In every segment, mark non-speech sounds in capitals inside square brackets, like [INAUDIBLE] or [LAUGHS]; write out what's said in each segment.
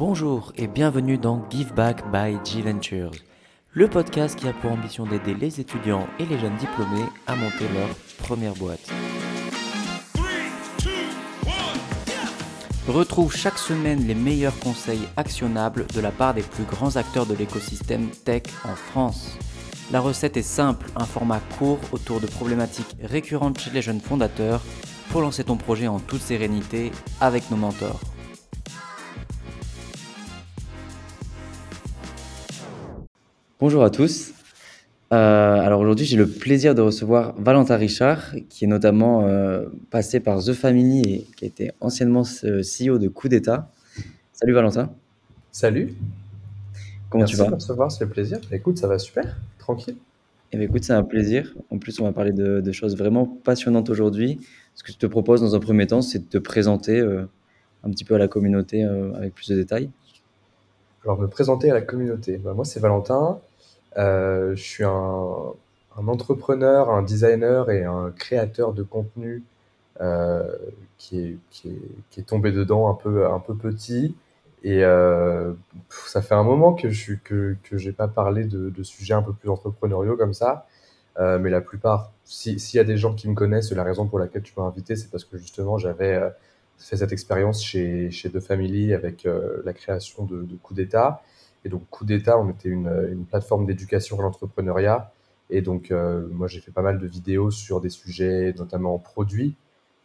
Bonjour et bienvenue dans Give Back by G Ventures, le podcast qui a pour ambition d'aider les étudiants et les jeunes diplômés à monter leur première boîte. Retrouve chaque semaine les meilleurs conseils actionnables de la part des plus grands acteurs de l'écosystème tech en France. La recette est simple, un format court autour de problématiques récurrentes chez les jeunes fondateurs pour lancer ton projet en toute sérénité avec nos mentors. Bonjour à tous. Euh, alors aujourd'hui, j'ai le plaisir de recevoir Valentin Richard, qui est notamment euh, passé par The Family et qui était anciennement CEO de Coup d'État. Salut Valentin. Salut. Comment tu vas? Merci de recevoir, c'est le plaisir. Bah, écoute, ça va super, tranquille. Eh bien, écoute, c'est un plaisir. En plus, on va parler de, choses vraiment passionnantes aujourd'hui. Ce que je te propose dans un premier temps, c'est de te présenter euh, un petit peu à la communauté avec plus de détails. Alors, me présenter à la communauté. Bah, moi, c'est Valentin. Euh, je suis un, entrepreneur, un designer et un créateur de contenu euh, qui, est, qui, est, tombé dedans un peu, un peu petit. Et euh, ça fait un moment que je que, que j'ai pas parlé de, de, sujets un peu plus entrepreneuriaux comme ça. mais la plupart, s'il y a des gens qui me connaissent, la raison pour laquelle tu m'as invité, c'est parce que justement j'avais fait cette expérience chez, chez The Family avec la création de, de Coup d'État. Et donc, Coup d'État, on était une, une plateforme d'éducation à l'entrepreneuriat. Et donc, euh, moi, j'ai fait pas mal de vidéos sur des sujets, notamment produits,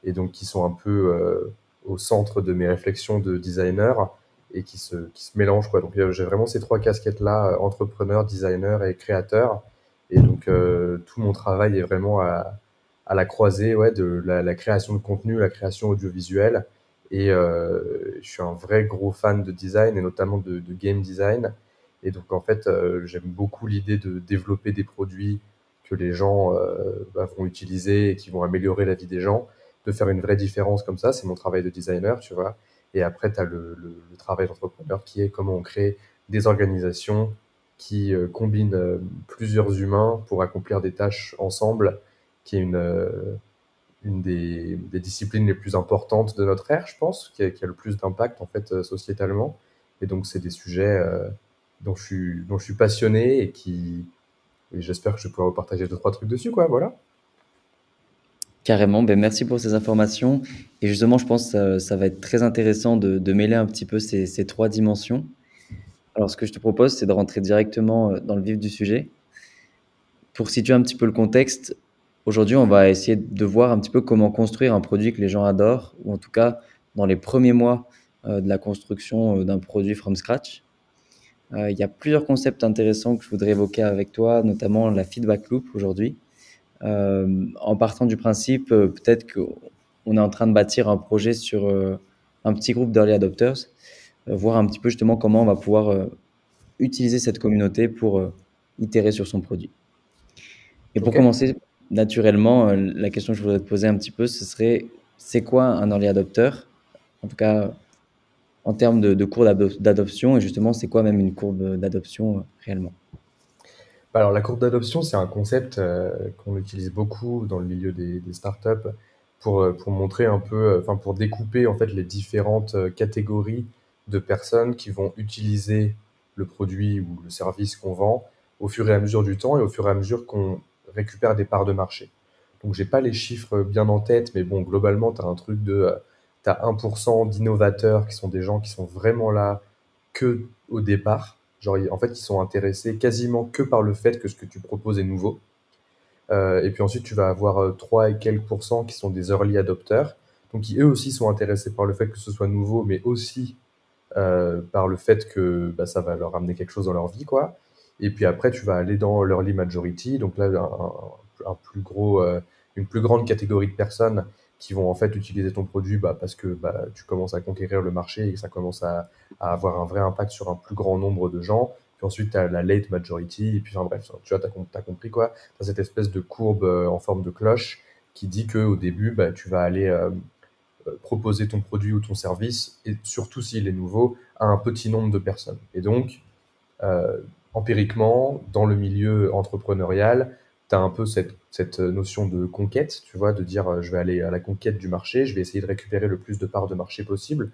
et donc qui sont un peu euh, au centre de mes réflexions de designer et qui se, qui se mélangent. Quoi. Donc, euh, j'ai vraiment ces trois casquettes-là, entrepreneur, designer et créateur. Et donc, tout mon travail est vraiment à, à la croisée ouais, de la, la, création de contenu, la création audiovisuelle et euh, je suis un vrai gros fan de design et notamment de, game design. Et donc en fait, euh, j'aime beaucoup l'idée de développer des produits que les gens euh, bah, vont utiliser et qui vont améliorer la vie des gens, de faire une vraie différence comme ça. C'est mon travail de designer, tu vois. Et après, tu as le, travail d'entrepreneur qui est comment on crée des organisations qui combinent plusieurs humains pour accomplir des tâches ensemble, qui est une, une des, disciplines les plus importantes de notre ère, je pense, qui a, le plus d'impact en fait euh, sociétalement. Et donc c'est des sujets euh, dont, je suis, dont passionné et qui j'espère que je pourrai vous partager deux trois trucs dessus, quoi. Voilà. Carrément, ben merci pour ces informations. Et justement, je pense que ça, va être très intéressant de, mêler un petit peu ces, trois dimensions. Alors, ce que je te propose, c'est de rentrer directement euh, dans le vif du sujet. Pour situer un petit peu le contexte, Aujourd'hui, on va essayer de voir un petit peu comment construire un produit que les gens adorent, ou en tout cas dans les premiers mois euh, de la construction euh, d'un produit from scratch. Euh, il y a plusieurs concepts intéressants que je voudrais évoquer avec toi, notamment la feedback loop aujourd'hui. en partant du principe, peut-être qu'on est en train de bâtir un projet sur un petit groupe d'early adopters, voir un petit peu justement comment on va pouvoir utiliser cette communauté pour itérer sur son produit. Et pour commencer, naturellement, euh, la question que je voudrais te poser un petit peu, ce serait c'est quoi un early adopter? En tout cas, en termes de, de courbe d'adoption, et justement, c'est quoi même une courbe d'adoption euh, réellement? Bah, alors, la courbe d'adoption, c'est un concept euh, qu'on utilise beaucoup dans le milieu des, des startups pour, pour montrer un peu, enfin, pour découper en fait les différentes catégories de personnes qui vont utiliser le produit ou le service qu'on vend au fur et à mesure du temps et au fur et à mesure qu'on récupère des parts de marché. Donc j'ai pas les chiffres bien en tête, mais bon, globalement, tu as un truc de... Tu as 1% d'innovateurs qui sont des gens qui sont vraiment là que au départ. Genre, en fait, ils sont intéressés quasiment que par le fait que ce que tu proposes est nouveau. Euh, et puis ensuite, tu vas avoir 3 euh, et quelques pourcents qui sont des early adopters, donc qui eux aussi sont intéressés par le fait que ce soit nouveau, mais aussi euh, par le fait que bah, ça va leur amener quelque chose dans leur vie, quoi. Et puis après, tu vas aller dans l'early majority. Donc là, un, plus gros, euh, une plus grande catégorie de personnes qui vont en fait utiliser ton produit bah, parce que bah, tu commences à conquérir le marché et que ça commence à, avoir un vrai impact sur un plus grand nombre de gens. Puis ensuite, tu as la late majority. Et puis, enfin bref, tu vois, tu as, compris quoi? Tu as cette espèce de courbe euh, en forme de cloche qui dit qu'au début, bah, tu vas aller euh, proposer ton produit ou ton service, et surtout s'il est nouveau, à un petit nombre de personnes. Et donc, empiriquement, dans le milieu entrepreneurial, tu as un peu cette, notion de conquête, tu vois, de dire euh, je vais aller à la conquête du marché, je vais essayer de récupérer le plus de parts de marché possible.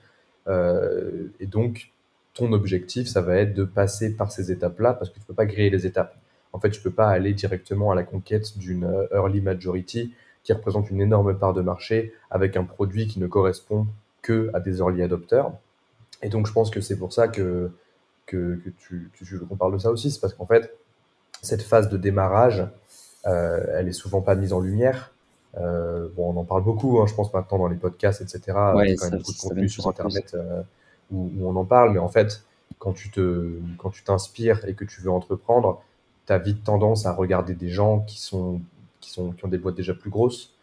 Euh, et donc, ton objectif, ça va être de passer par ces étapes-là parce que tu peux pas griller les étapes. En fait, tu peux pas aller directement à la conquête d'une euh, early majority qui représente une énorme part de marché avec un produit qui ne correspond que à des early adopters. Et donc, je pense que c'est pour ça que, que, que tu, tu, qu'on parle de ça aussi. C'est parce qu'en fait, cette phase de démarrage, euh, elle est souvent pas mise en lumière. Euh, bon, on en parle beaucoup, hein, je pense maintenant dans les podcasts, etc. Ouais, Il y a quand même beaucoup de contenu sur Internet euh, où, où, on en parle, mais en fait, quand tu te, quand tu t'inspires et que tu veux entreprendre, tu as vite tendance à regarder des gens qui sont, qui sont, qui ont des boîtes déjà plus grosses,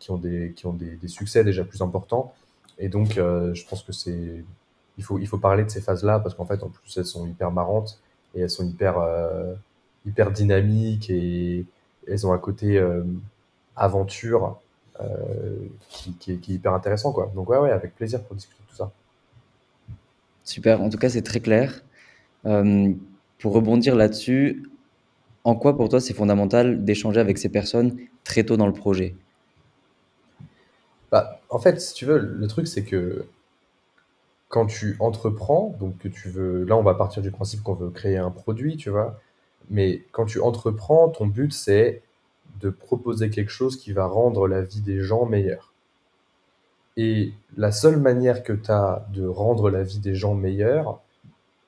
qui ont des, qui ont des, des, succès déjà plus importants, et donc je pense que c'est, il faut, il faut parler de ces phases-là parce qu'en fait, en plus, elles sont hyper marrantes et elles sont hyper, euh, hyper dynamiques et elles ont un côté euh, aventure euh, qui, qui, est, qui, est, hyper intéressant. Quoi. Donc ouais, ouais, avec plaisir pour discuter de tout ça. Super, en tout cas c'est très clair. Pour rebondir là-dessus, en quoi pour toi c'est fondamental d'échanger avec ces personnes très tôt dans le projet? Bah, En fait, si tu veux, le truc c'est que quand tu entreprends, donc que tu veux, là on va partir du principe qu'on veut créer un produit, tu vois, mais quand tu entreprends, ton but c'est de proposer quelque chose qui va rendre la vie des gens meilleure. Et la seule manière que tu as de rendre la vie des gens meilleure,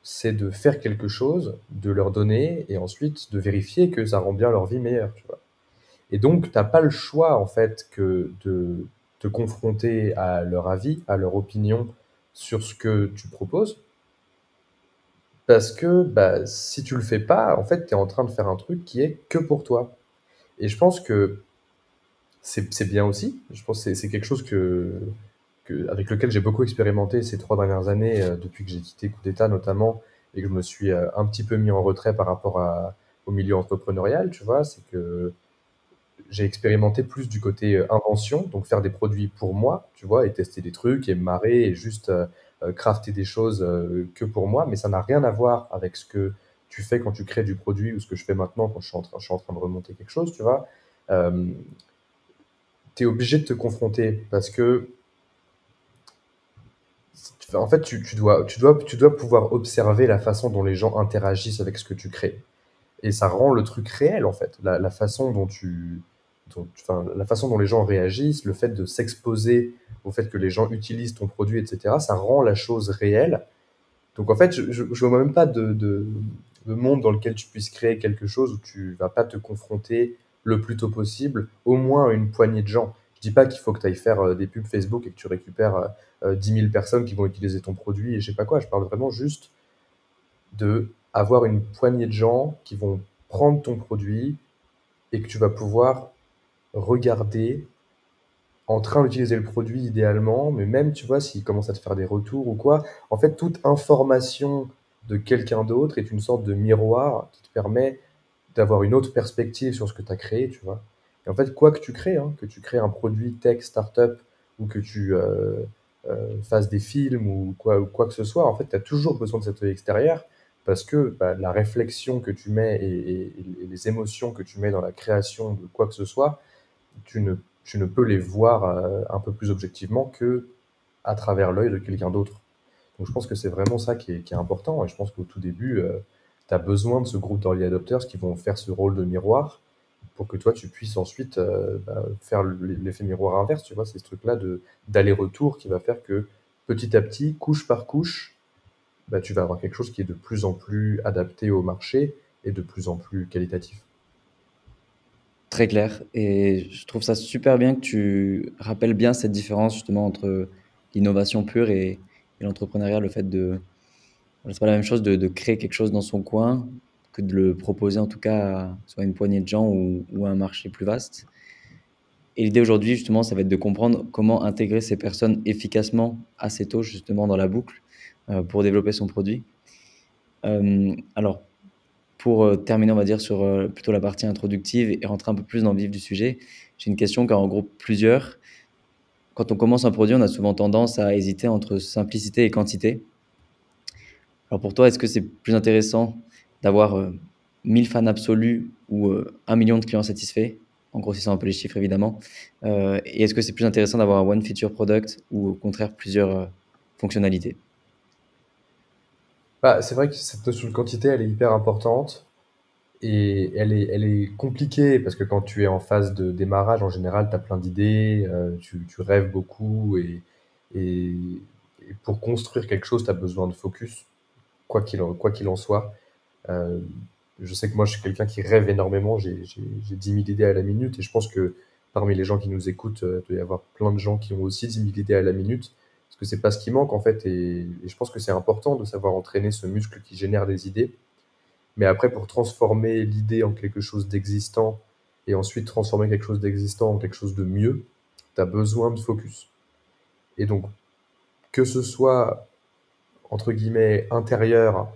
c'est de faire quelque chose, de leur donner, et ensuite de vérifier que ça rend bien leur vie meilleure, tu vois. Et donc, tu n'as pas le choix, en fait, que de te confronter à leur avis, à leur opinion sur ce que tu proposes. Parce que bah, si tu le fais pas, en fait, tu es en train de faire un truc qui est que pour toi. Et je pense que c'est bien aussi. Je pense que c'est quelque chose que, que, avec lequel j'ai beaucoup expérimenté ces trois dernières années, euh, depuis que j'ai quitté Coup d'État notamment, et que je me suis euh, un petit peu mis en retrait par rapport à, au milieu entrepreneurial, tu vois, c'est que j'ai expérimenté plus du côté euh, invention, donc faire des produits pour moi, tu vois, et tester des trucs, et me marrer, et juste euh, euh, crafter des choses que pour moi, mais ça n'a rien à voir avec ce que tu fais quand tu crées du produit ou ce que je fais maintenant quand je suis en train, je suis en train de remonter quelque chose, tu vois. Euh, tu es obligé de te confronter parce que en fait, tu, tu, dois, tu, dois, tu dois pouvoir observer la façon dont les gens interagissent avec ce que tu crées. Et ça rend le truc réel, en fait. La façon dont tu, enfin, la façon dont les gens réagissent, le fait de s'exposer au fait que les gens utilisent ton produit, etc., ça rend la chose réelle. Donc, en fait, je ne vois même pas de, de, de, monde dans lequel tu puisses créer quelque chose où tu vas pas te confronter le plus tôt possible, au moins à une poignée de gens. Je dis pas qu'il faut que tu ailles faire euh, des pubs Facebook et que tu récupères euh, 10 000 personnes qui vont utiliser ton produit et je sais pas quoi. Je parle vraiment juste de avoir une poignée de gens qui vont prendre ton produit et que tu vas pouvoir regarder en train d'utiliser le produit idéalement, mais même, tu vois, s'il commence à te faire des retours ou quoi, en fait, toute information de quelqu'un d'autre est une sorte de miroir qui te permet d'avoir une autre perspective sur ce que tu as créé, tu vois. Et en fait, quoi que tu crées, hein, que tu crées un produit tech, startup, ou que tu euh, euh, fasses des films ou quoi, ou quoi que ce soit, en fait, tu as toujours besoin de cet œil extérieur parce que bah, la réflexion que tu mets et, les émotions que tu mets dans la création de quoi que ce soit, tu ne, tu ne peux les voir euh, un peu plus objectivement que à travers l'œil de quelqu'un d'autre. Donc je pense que c'est vraiment ça qui est, qui est, important et je pense qu'au tout début, euh, tu as besoin de ce groupe d'early adopters qui vont faire ce rôle de miroir pour que toi tu puisses ensuite euh, bah, faire l'effet miroir inverse, tu vois, c'est ce truc-là d'aller-retour qui va faire que petit à petit, couche par couche, bah, tu vas avoir quelque chose qui est de plus en plus adapté au marché et de plus en plus qualitatif. Très clair. Et je trouve ça super bien que tu rappelles bien cette différence justement entre l'innovation pure et, l'entrepreneuriat, le fait de... C'est pas la même chose de, créer quelque chose dans son coin que de le proposer en tout cas à soit une poignée de gens ou, ou à un marché plus vaste. Et l'idée aujourd'hui justement, ça va être de comprendre comment intégrer ces personnes efficacement assez tôt justement dans la boucle euh, pour développer son produit. Euh, alors, pour euh, terminer, on va dire, sur euh, plutôt la partie introductive et rentrer un peu plus dans le vif du sujet, j'ai une question car en groupe plusieurs. Quand on commence un produit, on a souvent tendance à hésiter entre simplicité et quantité. Alors pour toi, est-ce que c'est plus intéressant d'avoir euh, 1000 fans absolus ou euh, 1 million de clients satisfaits? En grossissant un peu les chiffres, évidemment. Euh, et est-ce que c'est plus intéressant d'avoir un one feature product ou au contraire plusieurs fonctionnalités? Bah, c'est vrai que cette notion de quantité, elle est hyper importante et elle est elle est compliquée parce que quand tu es en phase de démarrage, en général, tu as plein d'idées, heu, tu tu rêves beaucoup et et pour construire quelque chose, tu as besoin de focus, quoi qu'il en en soit. Heu, je sais que moi, je suis quelqu'un qui rêve énormément, j'ai j'ai j'ai 10 000 idées à la minute et je pense que parmi les gens qui nous écoutent, heu, il doit y avoir plein de gens qui ont aussi 10 000 idées à la minute. Parce que c'est pas ce qui manque en fait et je pense que c'est important de savoir entraîner ce muscle qui génère des idées. Mais après pour transformer l'idée en quelque chose d'existant et ensuite transformer quelque chose d'existant en quelque chose de mieux, tu as besoin de focus. Et donc, que ce soit entre guillemets «intérieur»,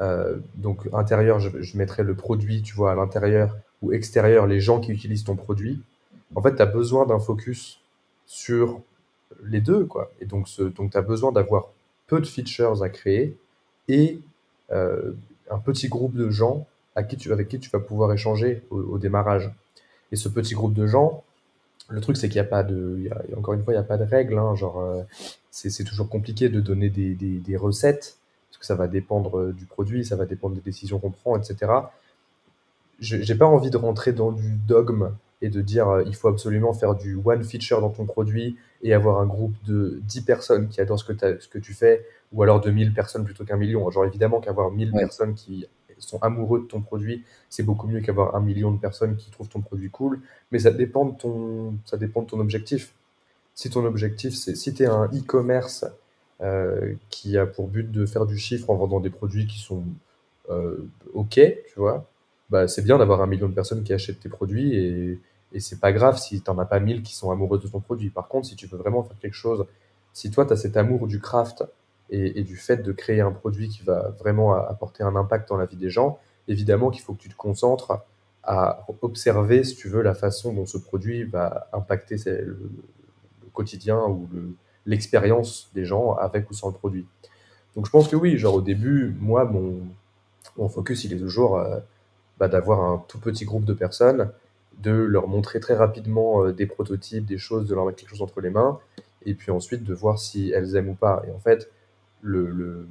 heu, donc intérieur, je je mettrais le produit, tu vois, à l'intérieur ou extérieur, les gens qui utilisent ton produit. En fait, tu as besoin d'un focus sur les 2 quoi et donc ce donc tu as besoin d'avoir peu de features à créer et heu, un petit groupe de gens à qui tu avec qui tu vas pouvoir échanger au démarrage et ce petit groupe de gens, le truc c'est qu'il y a pas de encore une fois, il y a pas de règles, hein, genre, heu, c'est toujours compliqué de donner des des des recettes parce que ça va dépendre, heu, du produit, ça va dépendre des décisions qu'on prend et cetera. Je j'ai pas envie de rentrer dans du dogme et de dire, heu, il faut absolument faire du one feature dans ton produit et avoir un groupe de 10 personnes qui adorent ce que tu ce que tu fais ou alors de 1000 personnes plutôt qu'un million. Genre évidemment qu'avoir 1000 Ouais, personnes qui sont amoureux de ton produit, c'est beaucoup mieux qu'avoir un million de personnes qui trouvent ton produit cool, mais ça dépend de ton ça dépend de ton objectif. Si ton objectif, c'est si tu es un e-commerce, heu, qui a pour but de faire du chiffre en vendant des produits qui sont, heu, OK, tu vois? Bah, c'est bien d'avoir un million de personnes qui achètent tes produits et et c'est pas grave si tu en as pas 1000 qui sont amoureux de ton produit. Par contre, si tu veux vraiment faire quelque chose, si toi tu as cet amour du craft et du fait de créer un produit qui va vraiment apporter un impact dans la vie des gens, évidemment qu'il faut que tu te concentres à observer, si tu veux, la façon dont ce produit va impacter le quotidien ou le l'expérience des gens avec ou sans le produit. Donc je pense que oui, genre au début, moi, mon focus, il est toujours, heu, bah, d'avoir un tout petit groupe de personnes, de leur montrer très rapidement, heu, des prototypes, des choses, de leur mettre quelque chose entre les mains et puis ensuite de voir si elles aiment ou pas et en fait, le le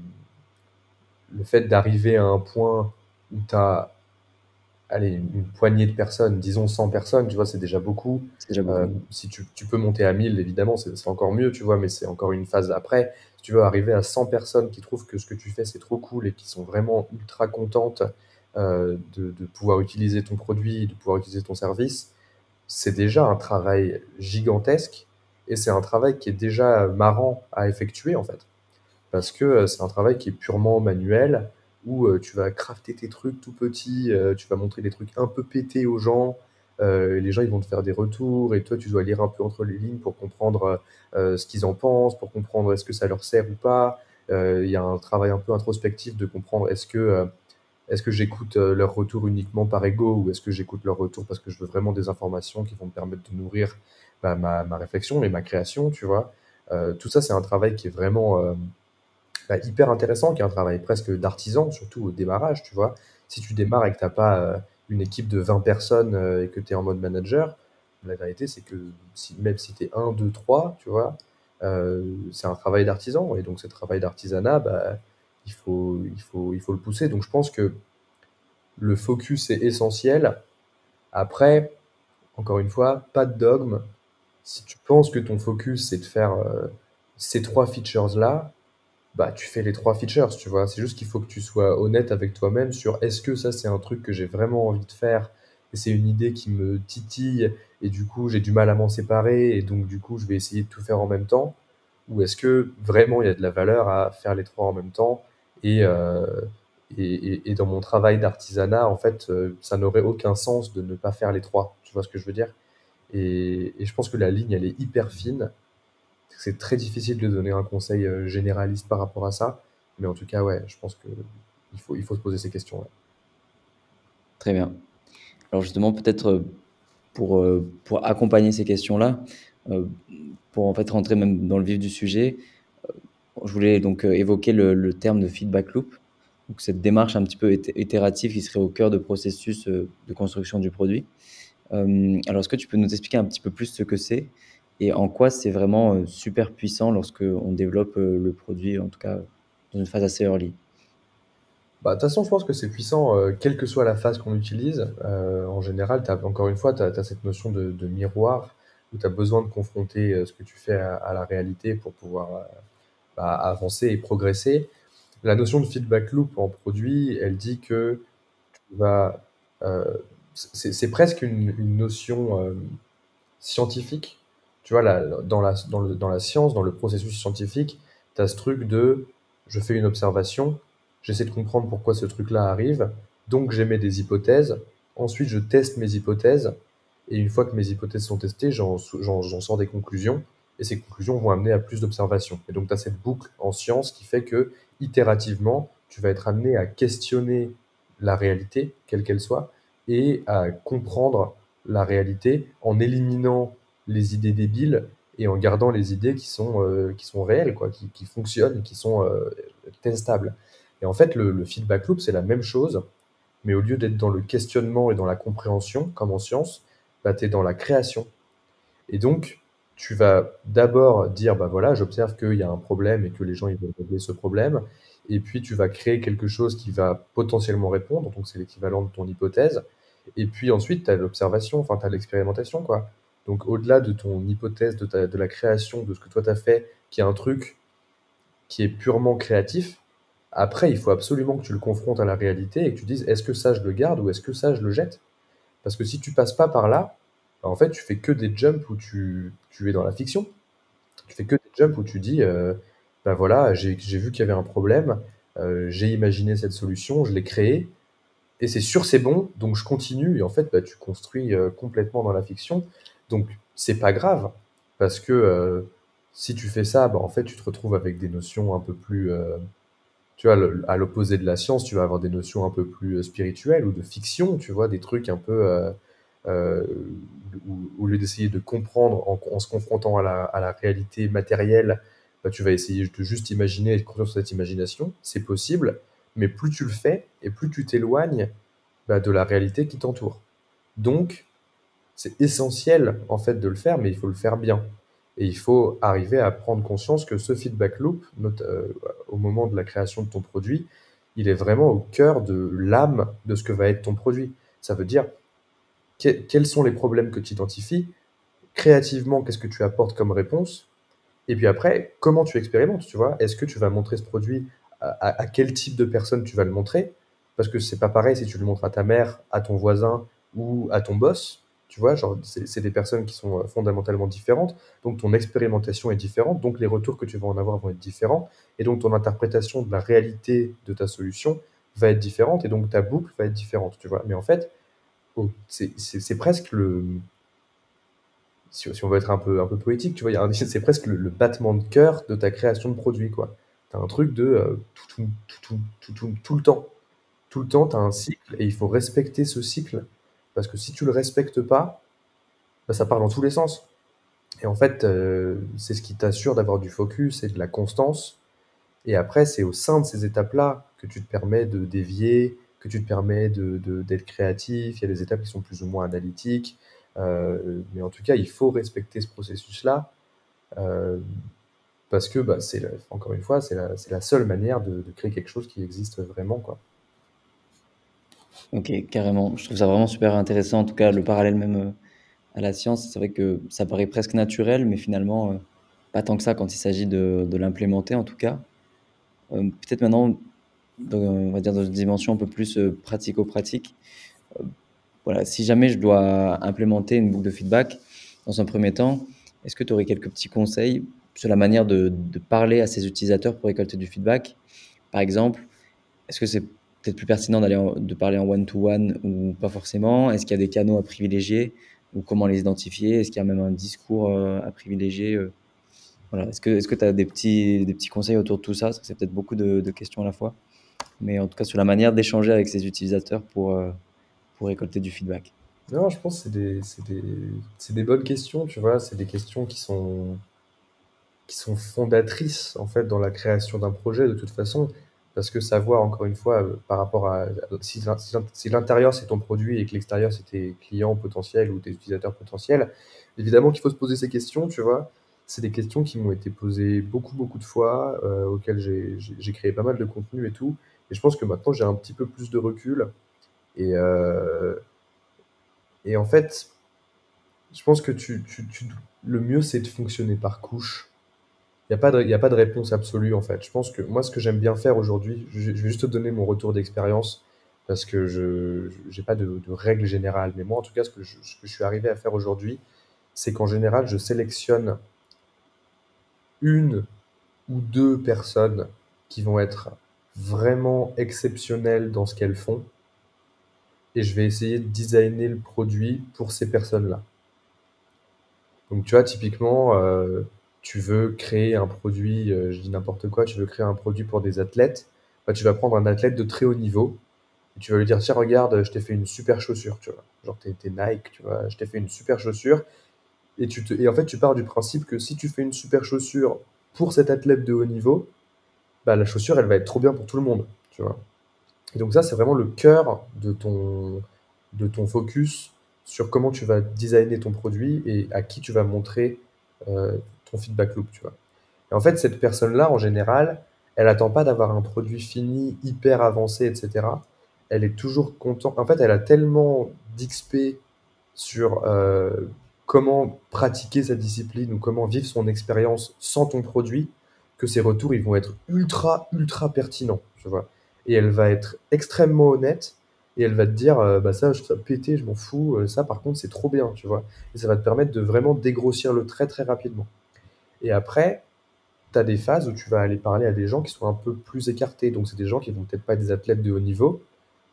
le fait d'arriver à un point où tu as, allez, une poignée de personnes, disons 100 personnes, tu vois? C'est déjà beaucoup. c'est déjà beaucoup. Heu, si tu tu peux monter à 1000 évidemment, c'est c'est encore mieux, tu vois? Mais c'est encore une phase après. Si tu veux arriver à 100 personnes qui trouvent que ce que tu fais, c'est trop cool et qui sont vraiment ultra contentes, heu, de de pouvoir utiliser ton produit, de pouvoir utiliser ton service, c'est déjà un travail gigantesque et c'est un travail qui est déjà marrant à effectuer, en fait. Parce que, heu, c'est un travail qui est purement manuel, où, heu, tu vas crafter tes trucs tout petits, tu vas montrer des trucs un peu pétés aux gens, les gens, ils vont te faire des retours et toi, tu dois lire un peu entre les lignes pour comprendre, ce qu'ils en pensent, pour comprendre est-ce que ça leur sert ou pas. Il y a un travail un peu introspectif de comprendre est-ce que, est-ce que j'écoute, heu, leurs retours uniquement par ego ou est-ce que j'écoute leurs retours parce que je veux vraiment des informations qui vont me permettre de nourrir, bah, ma réflexion et ma création, tu vois? Heu, tout ça, c'est un travail qui est vraiment, hem bah, hyper intéressant, qui est un travail presque d'artisan, surtout au démarrage, tu vois? Si tu démarres et que tu as pas, une équipe de 20 personnes, et que tu es en mode manager, la vérité, c'est que même si tu es 1-2-3, tu vois? C'est un travail d'artisan et donc ce travail d'artisanat, bah, il faut il faut il faut le pousser. Donc je pense que le focus est essentiel. Après, encore une fois, pas de dogme. Si tu penses que ton focus, c'est de faire, heu, ces 3 features-là, bah, tu fais les 3 features, tu vois? C'est juste qu'il faut que tu sois honnête avec toi-même sur: «Est-ce que ça, c'est un truc que j'ai vraiment envie de faire et c'est une idée qui me titille et du coup, j'ai du mal à m'en séparer et donc du coup, je vais essayer de tout faire en même temps?» ou est-ce que vraiment il y a de la valeur à faire les 3 en même temps et heu et et et dans mon travail d'artisanat, en fait, heu, ça n'aurait aucun sens de ne pas faire les 3. Tu vois ce que je veux dire? Et et je pense que la ligne, elle est hyper fine c'est très difficile de donner un conseil, heu, généraliste par rapport à ça, mais en tout cas, ouais, je pense qu'il faut il faut se poser ces questions, ouais. Très bien. Alors justement, peut-être, pour, pour accompagner ces questions-là, pour en fait rentrer même dans le vif du sujet, je voulais donc, heu, évoquer le terme de feedback loop. Donc cette démarche un petit peu itérative qui serait au cœur de processus, heu, de construction du produit. Hem, alors est-ce que tu peux nous expliquer un petit peu plus ce que c'est et en quoi c'est vraiment, super puissant lorsqu'on développe, le produit, en tout cas dans une phase assez early? Bah, de toute façon, je pense que c'est puissant, quelle que soit la phase qu'on utilise. En général, encore une fois, tu as cette notion de miroir où tu as besoin de confronter, ce que tu fais à la réalité pour pouvoir, avancer et progresser. La notion de feedback loop en produit, elle dit que heu, c'est presque une une notion, hem, scientifique. Tu vois, la dans la dans le dans la science, dans le processus scientifique, tu as ce truc de: je fais une observation, j'essaie de comprendre pourquoi ce truc-là arrive, donc j'émets des hypothèses. Ensuite, je teste mes hypothèses et une fois que mes hypothèses sont testées, j'en sors des conclusions et ces conclusions vont amener à plus d'observations. Et donc tu as cette boucle en science qui fait que, itérativement, tu vas être amené à questionner la réalité, quelle qu'elle soit et à comprendre la réalité en éliminant les idées débiles et en gardant les idées qui sont, heu, qui sont réelles quoi, qui qui fonctionnent, qui sont, heu, testables. Et en fait, le le feedback loop, c'est la même chose, mais au lieu d'être dans le questionnement et dans la compréhension comme en science, bah, tu es dans la création. Et donc tu vas d'abord dire: «Bah, voilà, j'observe qu'il y a un problème et que les gens, ils veulent régler ce problème» et puis tu vas créer quelque chose qui va potentiellement répondre, donc c'est l'équivalent de ton hypothèse et puis ensuite tu as l'observation, enfin tu as l'expérimentation quoi. Donc au-delà de ton hypothèse, de la création, de ce que toi tu as fait, qui est un truc qui est purement créatif, après il faut absolument que tu le confrontes à la réalité et que tu dises: «Est-ce que ça je le garde ou est-ce que ça je le jette?» parce que si tu passes pas par là, en fait tu fais que des jumps où tu es dans la fiction. Tu fais que des jumps où tu dis, «Bah, voilà, j'ai vu qu'il y avait un problème, heu, j'ai imaginé cette solution, je l'ai créée et c'est sûr, c'est bon, donc je continue» et en fait, bah, tu construis, heu, complètement dans la fiction donc c'est pas grave parce que, si tu fais ça, bah, en fait, tu te retrouves avec des notions un peu plus, tu vois, à l'opposé de la science, tu vas avoir des notions un peu plus, spirituelles ou de fiction, tu vois? Des trucs un peu, au lieu d'essayer de comprendre en se confrontant à la réalité matérielle, bah, tu vas essayer de juste imaginer et de construire sur cette imagination. C'est possible, mais plus tu le fais et plus tu t'éloignes, bah, de la réalité qui t'entoure. Donc c'est essentiel, en fait, de le faire, mais il faut le faire bien et il faut arriver à prendre conscience que ce feedback loop, heu, au moment de la création de ton produit, il est vraiment au cœur de l'âme de ce que va être ton produit. Ça veut dire quels sont les problèmes que tu identifies? Créativement, qu'est-ce que tu apportes comme réponse? Et puis après, comment tu expérimentes, tu vois? Est-ce que tu vas montrer ce produit à à quel type de personne tu vas le montrer? Parce que c'est pas pareil si tu le montres à ta mère, à ton voisin ou à ton boss, tu vois? Genre, c'est des personnes qui sont, heu, fondamentalement différentes, donc ton expérimentation est différente, donc les retours que tu vas en avoir vont être différents et donc ton interprétation de la réalité de ta solution va être différente et donc ta boucle va être différente, tu vois? Mais en fait, c'est presque le si on veut être un peu un peu poétique, tu vois? [LAUGHS] C'est presque le battement de cœur de ta création de produit, quoi. Tu as un truc de, heu, toutoum, toutoum, toutoum, tout le temps. Tout le temps, tu as un cycle et il faut respecter ce cycle parce que si tu le respectes pas, bah, ça part dans tous les sens et en fait, heu, c'est ce qui t'assure d'avoir du focus et de la constance et après, c'est au sein de ces étapes-là que tu te permets de dévier, que tu te permets de d'être créatif. Il y a des étapes qui sont plus ou moins analytiques, heu, mais en tout cas, il faut respecter ce processus-là, hem, parce que, bah, c'est encore une fois, c'est la la seule manière de créer quelque chose qui existe vraiment, quoi. OK, carrément. Je trouve ça vraiment super intéressant, en tout cas, le parallèle même, heu, à la science. C'est vrai que ça paraît presque naturel, mais finalement, pas tant que ça quand il s'agit de l'implémenter, en tout cas. Peut-être maintenant, on va dire dans une dimension un peu plus, heu, pratico-pratique. Heu, voilà, si jamais je dois implémenter une boucle de feedback, dans un premier temps, est-ce que tu aurais quelques petits conseils sur la manière de parler à ses utilisateurs pour récolter du feedback? Par exemple, est-ce que c'est peut-être plus pertinent d'aller de parler en one to one ou pas forcément? Est-ce qu'il y a des canaux à privilégier ou comment les identifier? Est-ce qu'il y a même un discours, heu, à privilégier? Voilà, est-ce que tu as des petits des petits conseils autour de tout ça? C'est peut-être beaucoup de questions à la fois, mais en tout cas sur la manière d'échanger avec ses utilisateurs pour, heu, pour récolter du feedback. Non, je pense que c'est des des des bonnes questions, tu vois? C'est des questions qui sont qui sont fondatrices, en fait, dans la création d'un projet, de toute façon. Parce que savoir, encore une fois, heu, par rapport à si l'in si l'in si l'intérieur, c'est ton produit et que l'extérieur, c'est tes clients potentiels ou tes utilisateurs potentiels, évidemment qu'il faut se poser ces questions, tu vois? c'est des questions qui m'ont été posées beaucoup, beaucoup de fois, heu, auxquelles j'ai créé pas mal de contenu et tout et je pense que maintenant j'ai un petit peu plus de recul et heu et en fait, je pense que tu tu tu le mieux, c'est de fonctionner par couches. Il y a pas de a pas de réponse absolue, en fait. Je pense que moi, ce que j'aime bien faire aujourd'hui, je vais juste te donner mon retour d'expérience parce que je j'ai pas de de règle générale. Mais moi, en tout cas, ce que je ce que je suis arrivé à faire aujourd'hui, c'est qu'en général, je sélectionne une ou 2 personnes qui vont être vraiment exceptionnelles dans ce qu'elles font et je vais essayer de designer le produit pour ces personnes-là. Donc tu vois, typiquement, heu, tu veux créer un produit, heu, je dis n'importe quoi, tu veux créer un produit pour des athlètes, bah, tu vas prendre un athlète de très haut niveau et tu vas lui dire: «Tiens regarde, je t'ai fait une super chaussure», tu vois? Genre tu es Nike, tu vois? «Je t'ai fait une super chaussure» et tu te et en fait, tu pars du principe que si tu fais une super chaussure pour cet athlète de haut niveau, bah, la chaussure, elle va être trop bien pour tout le monde, tu vois? Et donc ça, c'est vraiment le cœur de ton de ton focus sur comment tu vas designer ton produit et à qui tu vas montrer, heu, ton feedback loop, tu vois? Et en fait, cette personne-là, en général, elle attend pas d'avoir un produit fini, hyper avancé et cetera. Elle est toujours content en fait, elle a tellement d'XP sur, heu, comment pratiquer sa discipline ou comment vivre son expérience sans ton produit, que ses retours, ils vont être ultra, ultra pertinents, tu vois? Et elle va être extrêmement honnête et elle va te dire, heu: «Bah, ça, je trouve ça pété, je m'en fous, heu, ça, par contre, c'est trop bien», tu vois? Et ça va te permettre de vraiment dégrossir le trait très rapidement. Et après, tu as des phases où tu vas aller parler à des gens qui sont un peu plus écartés. Donc, c'est des gens qui vont peut-être pas être des athlètes de haut niveau,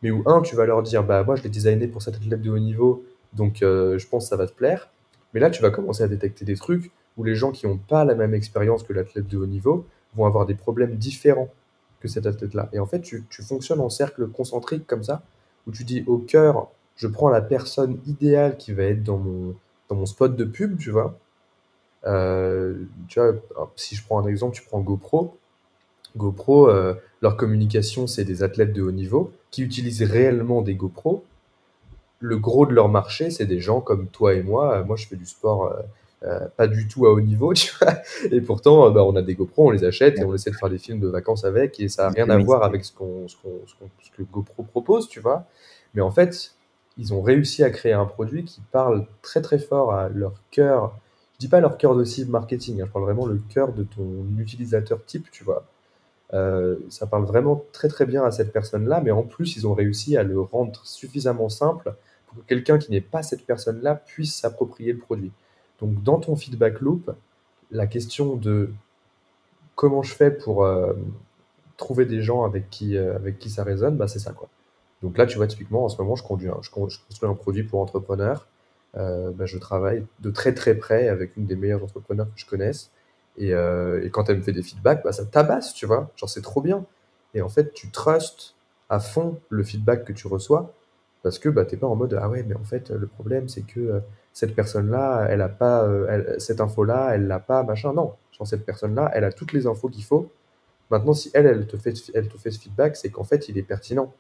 mais où, un, tu vas leur dire: «Bah, moi, je l'ai designé pour cet athlète de haut niveau, donc heu, je pense que ça va te plaire». Mais là, tu vas commencer à détecter des trucs où les gens qui ont pas la même expérience que l'athlète de haut niveau vont avoir des problèmes différents que cet athlète-là. Et en fait, tu tu fonctionnes en cercle concentrique comme ça, où tu dis: «Au cœur, je prends la personne idéale qui va être dans mon dans mon spot de pub», tu vois? Heu, tu vois, si je prends un exemple, tu prends GoPro. GoPro, heu, leur communication, c'est des athlètes de haut niveau qui utilisent réellement des GoPro. Le gros de leur marché, c'est des gens comme toi et moi. Moi, je fais du sport, heu, pas du tout à haut niveau, [LAUGHS] tu vois? Et pourtant, bah, on a des GoPro, on les achète et on essaie de faire des films de vacances avec et ça a Du rien à voir avec ce qu'on ce qu'on ce qu'on ce que GoPro propose, tu vois? Mais en fait, ils ont réussi à créer un produit qui parle très, très fort à leur cœur. Je dis pas leur cœur de cible marketing, hein, je parle vraiment le cœur de ton utilisateur type, tu vois? Heu, ça parle vraiment très, très bien à cette personne-là, mais en plus, ils ont réussi à le rendre suffisamment simple pour que quelqu'un qui n'est pas cette personne-là puisse s'approprier le produit. Donc dans ton feedback loop, la question de comment je fais pour, hem, trouver des gens avec qui, heu, avec qui ça résonne, bah, c'est ça, quoi. Donc là, tu vois, typiquement, en ce moment, je construis un produit pour entrepreneurs. Heu, bah, je travaille de très, très près avec une des meilleures entrepreneurs que je connaisse et quand elle me fait des feedbacks, bah, ça tabasse, tu vois? Genre, c'est trop bien et en fait, tu trustes à fond le feedback que tu reçois parce que, bah, tu es pas en mode: «Ah ouais, mais en fait, le problème, c'est que, cette personne-là, elle a pas, heu, elle cette info-là, elle l'a pas, machin». Non, genre cette personne-là, elle a toutes les infos qu'il faut. Maintenant, si elle, elle te fait elle te fait ce feedback, c'est qu'en fait, il est pertinent.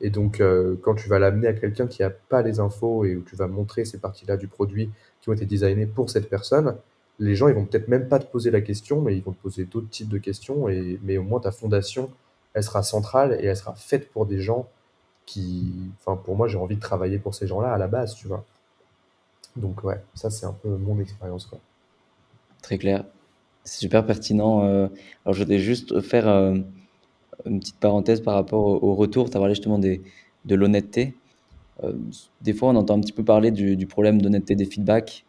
Et donc, heu, quand tu vas l'amener à quelqu'un qui a pas les infos et où tu vas montrer ces parties-là du produit qui ont été designées pour cette personne, les gens, ils vont peut-être même pas te poser la question, mais ils vont te poser d'autres types de questions et mais au moins ta fondation, elle sera centrale et elle sera faite pour des gens qui enfin, pour moi, j'ai envie de travailler pour ces gens-là à la base, tu vois? Donc ouais, ça, c'est un peu mon expérience, quoi. Très clair. C'est super pertinent, heu, alors je voudrais juste faire, hem, une petite parenthèse par rapport au retour. Tu as parlé justement des de l'honnêteté. S des fois, on entend un petit peu parler du problème d'honnêteté des feedbacks.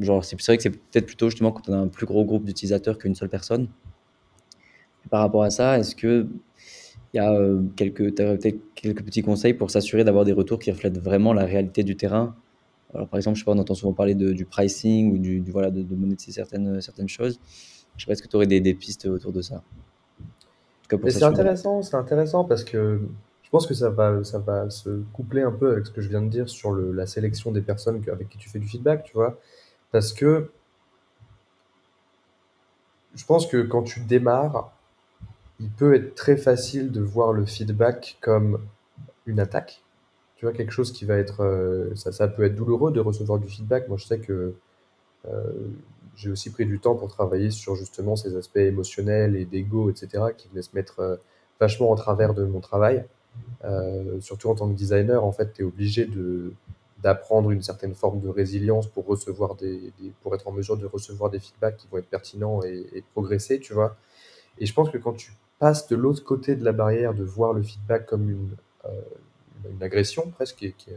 Genre, c'est vrai que c'est peut-être plutôt justement quand on a un plus gros groupe d'utilisateurs qu'une seule personne. Par rapport à ça, est-ce qu'il y a, heu, quelques peut-être quelques petits conseils pour s'assurer d'avoir des retours qui reflètent vraiment la réalité du terrain? Alors, par exemple, je sais pas, on entend souvent parler de du pricing ou du du voilà, de de monétiser certaines, certaines choses. Je sais pas, est-ce que tu aurais des des pistes autour de ça? C'est intéressant, c'est intéressant parce que je pense que ça va ça va se coupler un peu avec ce que je viens de dire sur le la sélection des personnes avec qui tu fais du feedback, tu vois? Parce que je pense que quand tu démarres, il peut être très facile de voir le feedback comme une attaque. Tu vois? Quelque chose qui va être, heu, ça ça peut être douloureux de recevoir du feedback. Moi, je sais que j'ai aussi pris du temps pour travailler sur justement ces aspects émotionnels et d'ego, etc., qui venaient se mettre vachement en travers de mon travail. surtout en tant que designer, en fait, tu es obligé de, d'apprendre une certaine forme de résilience pour recevoir des, pour être en mesure de recevoir des feedbacks qui vont être pertinents et, progresser, tu vois. Et je pense que quand tu de l'autre côté de la barrière, de voir le feedback comme une, euh, une agression presque, qui est, qui,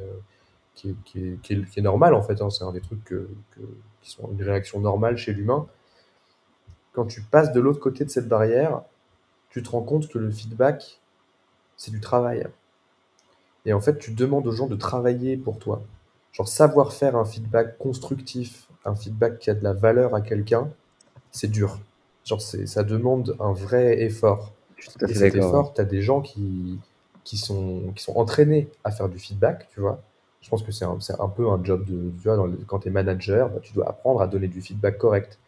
est, qui, est, qui, est, normal en fait, hein, c'est un des trucs que, qui sont une réaction normale chez l'humain. Quand tu passes de l'autre côté de cette barrière, tu te rends compte que le feedback, c'est du travail. Et en fait, tu demandes aux gens de travailler pour toi. Genre, savoir faire un feedback constructif, un feedback qui a de la valeur à quelqu'un, c'est dur. Genre, ça demande un vrai effort. Et cet effort, tu as des gens qui, qui, sont, qui sont entraînés à faire du feedback, tu vois. Je pense que c'est un, un, peu un job de. Tu vois, quand tu es manager, bah, tu dois apprendre à donner du feedback correct.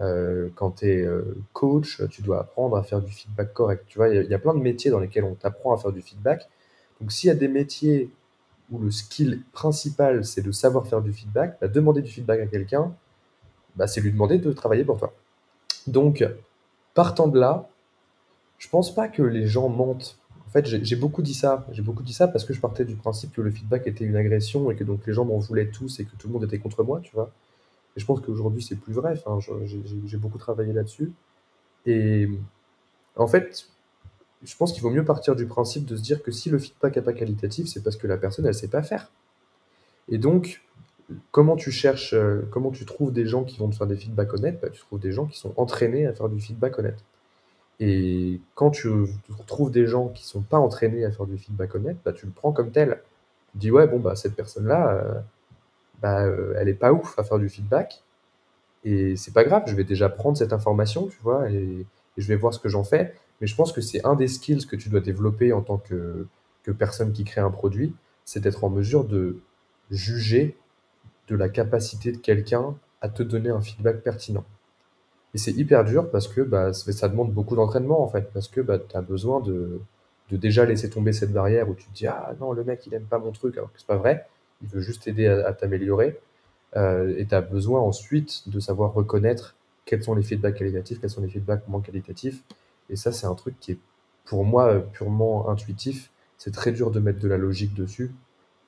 Euh, quand tu es euh, coach, tu dois apprendre à faire du feedback correct. Tu vois, il y, y, a plein de métiers dans lesquels on t'apprend à faire du feedback. Donc, s'il y a des métiers où le skill principal, c'est de savoir faire du feedback, bah, demander du feedback à quelqu'un, bah, c'est lui demander de travailler pour toi. Donc, partant de là, je pense pas que les gens mentent. En fait, j'ai beaucoup dit ça. J'ai beaucoup dit ça parce que je partais du principe que le feedback était une agression et que donc les gens m'en voulaient tous et que tout le monde était contre moi, tu vois. Et je pense qu'aujourd'hui, c'est plus vrai. Enfin, j'ai beaucoup travaillé là-dessus. Et en fait, je pense qu'il vaut mieux partir du principe de se dire que si le feedback n'est pas qualitatif, c'est parce que la personne, elle ne sait pas faire. Et donc, comment tu cherches, euh, comment tu trouves des gens qui vont te faire des feedbacks honnêtes? Bah, Tu trouves des gens qui sont entraînés à faire du feedback honnête. Et quand tu trouves des gens qui sont pas entraînés à faire du feedback honnête, bah, tu le prends comme tel. Tu dis, ouais, bon, bah, cette personne-là, euh, bah, euh, elle est pas ouf à faire du feedback. Et c'est pas grave, je vais déjà prendre cette information, tu vois, et, je vais voir ce que j'en fais. Mais je pense que c'est un des skills que tu dois développer en tant que, que personne qui crée un produit, c'est d'être en mesure de juger de la capacité de quelqu'un à te donner un feedback pertinent. Et c'est hyper dur parce que bah, ça demande beaucoup d'entraînement en fait, parce que bah, tu as besoin de, déjà laisser tomber cette barrière où tu te dis ah non le mec il aime pas mon truc alors que c'est pas vrai, il veut juste t'aider à, t'améliorer. Euh, et tu as besoin ensuite de savoir reconnaître quels sont les feedbacks qualitatifs, quels sont les feedbacks moins qualitatifs, et ça, c'est un truc qui est pour moi euh, purement intuitif. C'est très dur de mettre de la logique dessus.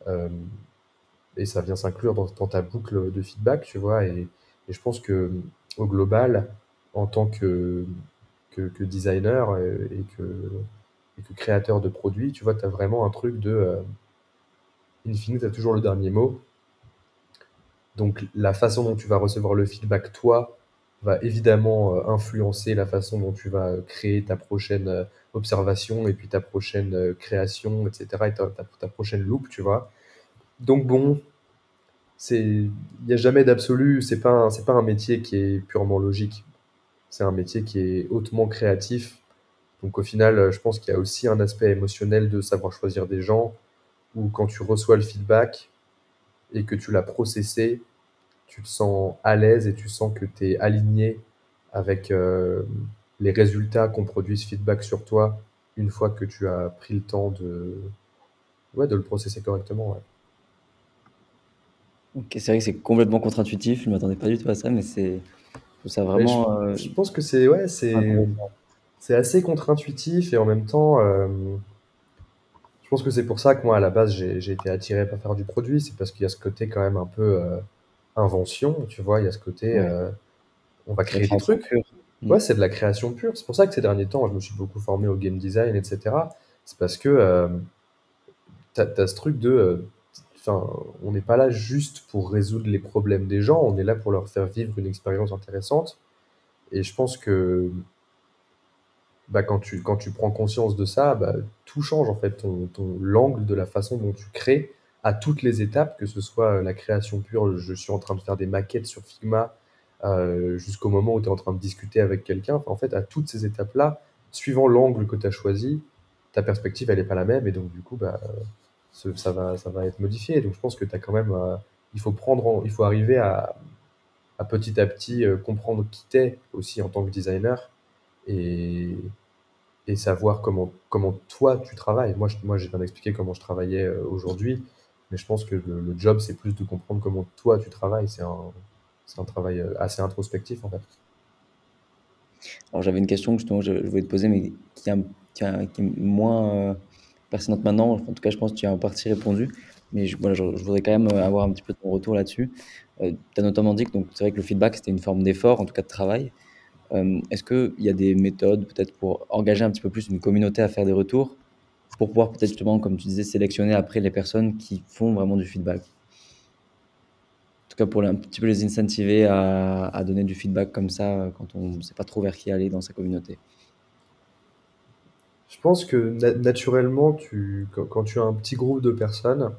Euh, et ça vient s'inclure dans, ta boucle de feedback, tu vois. Et, je pense que au global, en tant que, que, designer et, que, créateur de produits, tu vois, tu as vraiment un truc de. Euh, in fine, tu as toujours le dernier mot. Donc la façon dont tu vas recevoir le feedback, toi, va évidemment euh, influencer la façon dont tu vas créer ta prochaine euh, observation et puis ta prochaine euh, création, etc. et ta, ta, prochaine loop, tu vois. Donc bon, c'est il n'y a jamais d'absolu, c'est pas c'est pas un métier qui est purement logique. C'est un métier qui est hautement créatif. Donc au final, je pense qu'il y a aussi un aspect émotionnel de savoir choisir des gens où quand tu reçois le feedback et que tu l'as processé, tu te sens à l'aise et tu sens que tu es aligné avec euh, les résultats qu'on produit ce feedback sur toi une fois que tu as pris le temps de, ouais, de le processer correctement. Ok, c'est vrai que c'est complètement contre-intuitif, je ne m'attendais pas du tout à ça, mais c'est ça vraiment. Je, euh, je, pense que c'est ouais, c'est c'est assez contre-intuitif et en même temps, euh, je pense que c'est pour ça que moi à la base j'ai été attiré par faire du produit, c'est parce qu'il y a ce côté quand même un peu invention, tu vois, il y a ce côté, euh, on va créer des trucs. Mm. Ouais, c'est de la création pure. C'est pour ça que ces derniers temps, je me suis beaucoup formé au game design, etc. C'est parce que euh, tu as, ce truc de. Enfin, on n'est pas là juste pour résoudre les problèmes des gens, on est là pour leur faire vivre une expérience intéressante. Et je pense que bah, quand, tu, prends conscience de ça, bah, tout change en fait, ton, l'angle de la façon dont tu crées à toutes les étapes, que ce soit la création pure, je suis en train de faire des maquettes sur Figma, euh, jusqu'au moment où tu es en train de discuter avec quelqu'un. en fait, à toutes ces étapes-là, suivant l'angle que tu as choisi, ta perspective, elle n'est pas la même, et donc du coup, bah, ça, va, ça va être modifié. Donc je pense que tu as quand même... Euh, il, faut prendre il faut arriver à, petit à petit euh, comprendre qui t'es aussi en tant que designer, et, et savoir comment, comment toi tu travailles. Moi, moi, j'ai bien expliqué comment je travaillais aujourd'hui. Mais je pense que le, job, c'est plus de comprendre comment toi tu travailles. C'est un, c'est un travail assez introspectif en fait. Alors j'avais une question que je, voulais te poser, mais qui est moins pertinente maintenant. En tout cas, je pense que tu as en partie répondu. Mais je, voilà, je, voudrais quand même avoir un petit peu ton retour là-dessus. tu as notamment dit que c'est vrai que le feedback, c'était une forme d'effort, en tout cas de travail. Est-ce qu'il y a des méthodes peut-être pour engager un petit peu plus une communauté à faire des retours pour pouvoir peut-être justement, comme tu disais, sélectionner après les personnes qui font vraiment du feedback? En tout cas, pour un petit peu les incentiver à, à donner du feedback comme ça quand on ne sait pas trop vers qui aller dans sa communauté. Je pense que naturellement, tu, quand, tu as un petit groupe de personnes,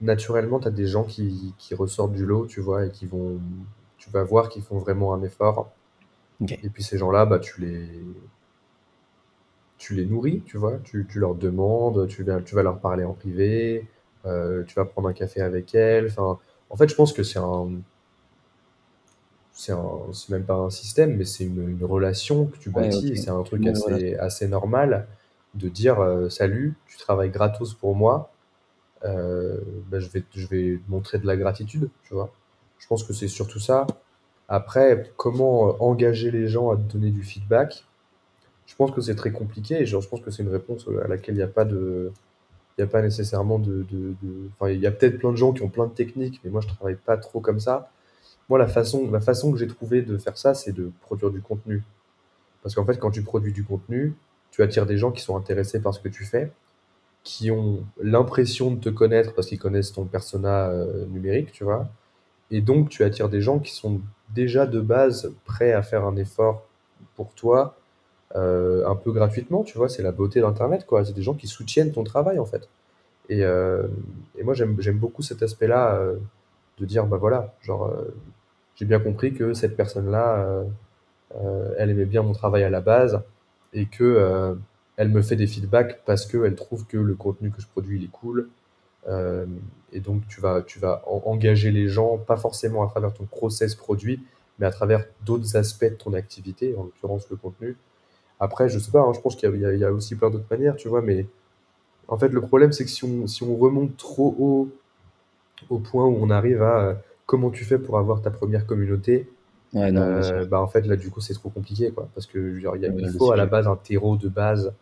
naturellement, tu as des gens qui, qui ressortent du lot, tu vois, et qui vont, tu vas voir qu'ils font vraiment un effort. Et puis ces gens-là, bah, tu les, tu les nourris, tu vois, tu, tu leur demandes, tu vas, tu vas leur parler en privé, euh, tu vas prendre un café avec elles. Enfin, en fait, je pense que c'est un, c'est même pas un système, mais c'est une, une relation que tu bâtis. C'est un truc assez, assez normal de dire euh, salut, tu travailles gratos pour moi, euh, bah, je, vais, je vais montrer de la gratitude, tu vois. Je pense que c'est surtout ça. Après, comment euh, engager les gens à te donner du feedback? Je pense que c'est très compliqué et je pense que c'est une réponse à laquelle il n'y a pas de. Il n'y a pas nécessairement de. de, Enfin, il y a peut-être plein de gens qui ont plein de techniques, mais moi je travaille pas trop comme ça. Moi, la façon, la façon que j'ai trouvé de faire ça, c'est de produire du contenu. Parce qu'en fait, quand tu produis du contenu, tu attires des gens qui sont intéressés par ce que tu fais, qui ont l'impression de te connaître parce qu'ils connaissent ton persona euh, numérique, tu vois. Et donc, tu attires des gens qui sont déjà de base prêts à faire un effort pour toi, euh, un peu gratuitement, tu vois. C'est la beauté d'Internet, quoi. C'est des gens qui soutiennent ton travail, en fait. Et, euh, et moi, j'aime beaucoup cet aspect-là de dire, bah voilà, genre, j'ai bien compris que cette personne-là, elle aimait bien mon travail à la base et que elle me fait des feedbacks parce qu'elle trouve que le contenu que je produis il est cool. Euh, et donc tu vas, tu vas engager les gens, pas forcément à travers ton process produit, mais à travers d'autres aspects de ton activité, en l'occurrence le contenu. Après, je sais pas, hein, je pense qu'il y, y, a aussi plein d'autres manières, tu vois, mais en fait, le problème, c'est que si on, si on remonte trop haut, au point où on arrive à euh, comment tu fais pour avoir ta première communauté, euh, bah en fait, là, du coup, c'est trop compliqué, quoi. Parce que, genre, il, y a, il faut à la base un terreau de base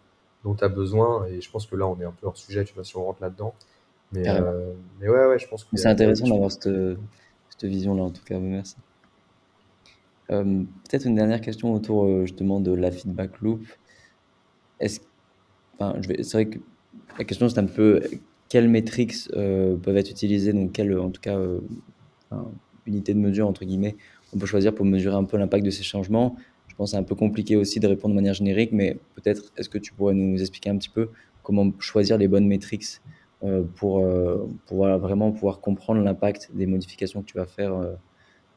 dont tu as besoin. Et je pense que là, on est un peu hors sujet, tu vois, si on rentre là-dedans. Mais, euh, mais ouais, ouais, je pense que. C'est intéressant d'avoir cette, cette vision-là, en tout cas. Merci. Peut-être une dernière question autour justement de la feedback loop. Est-ce, enfin, je vais, c'est vrai que la question c'est un peu quelles métriques peuvent être utilisées, donc quelle, en tout cas, unité de mesure entre guillemets, on peut choisir pour mesurer un peu l'impact de ces changements. Je pense que c'est un peu compliqué aussi de répondre de manière générique, mais peut-être est-ce que tu pourrais nous expliquer un petit peu comment choisir les bonnes métriques euh, pour, euh, vraiment pouvoir comprendre l'impact des modifications que tu vas faire euh,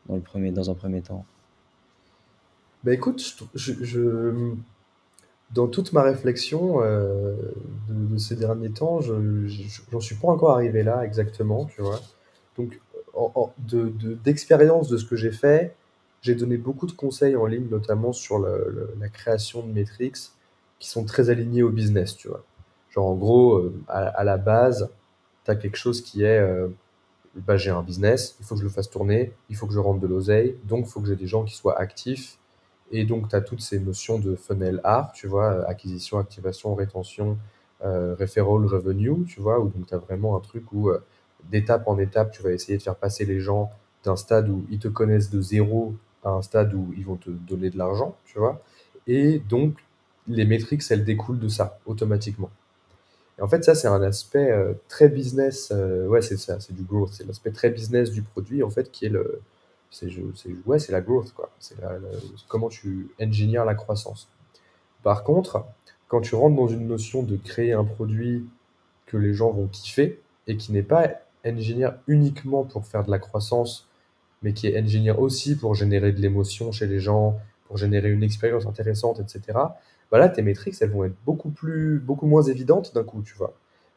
dans, le premier, dans un premier temps? Bah écoute, je, dans toute ma réflexion de, ces derniers temps, je n'en suis pas encore arrivé là exactement, tu vois. Donc d'expérience de, de, ce que j'ai fait, j'ai donné beaucoup de conseils en ligne, notamment sur la création de métriques qui sont très alignés au business, tu vois. Genre, en gros, euh, à, la base, tu as quelque chose qui est, euh, bah, j'ai un business, il faut que je le fasse tourner, il faut que je rentre de l'oseille, donc il faut que j'ai des gens qui soient actifs. Et donc, tu as toutes ces notions de funnel art, tu vois, acquisition, activation, rétention, euh, referral, revenue, tu vois, où donc tu as vraiment un truc où d'étape en étape, tu vas essayer de faire passer les gens d'un stade où ils te connaissent de zéro à un stade où ils vont te donner de l'argent, tu vois. Et donc, les métriques, elles découlent de ça, automatiquement. Et en fait, ça, c'est un aspect euh, très business. Euh, ouais, c'est ça, c'est du growth. C'est l'aspect très business du produit, en fait, qui est le. C'est, la growth, quoi. C'est comment tu engineers la croissance. Par contre, quand tu rentres dans une notion de créer un produit que les gens vont kiffer et qui n'est pas engineer uniquement pour faire de la croissance, mais qui est engineer aussi pour générer de l'émotion chez les gens, pour générer une expérience intéressante, etc. Bah là, tes métriques, elles vont être beaucoup plus, beaucoup moins évidentes d'un coup, tu vois.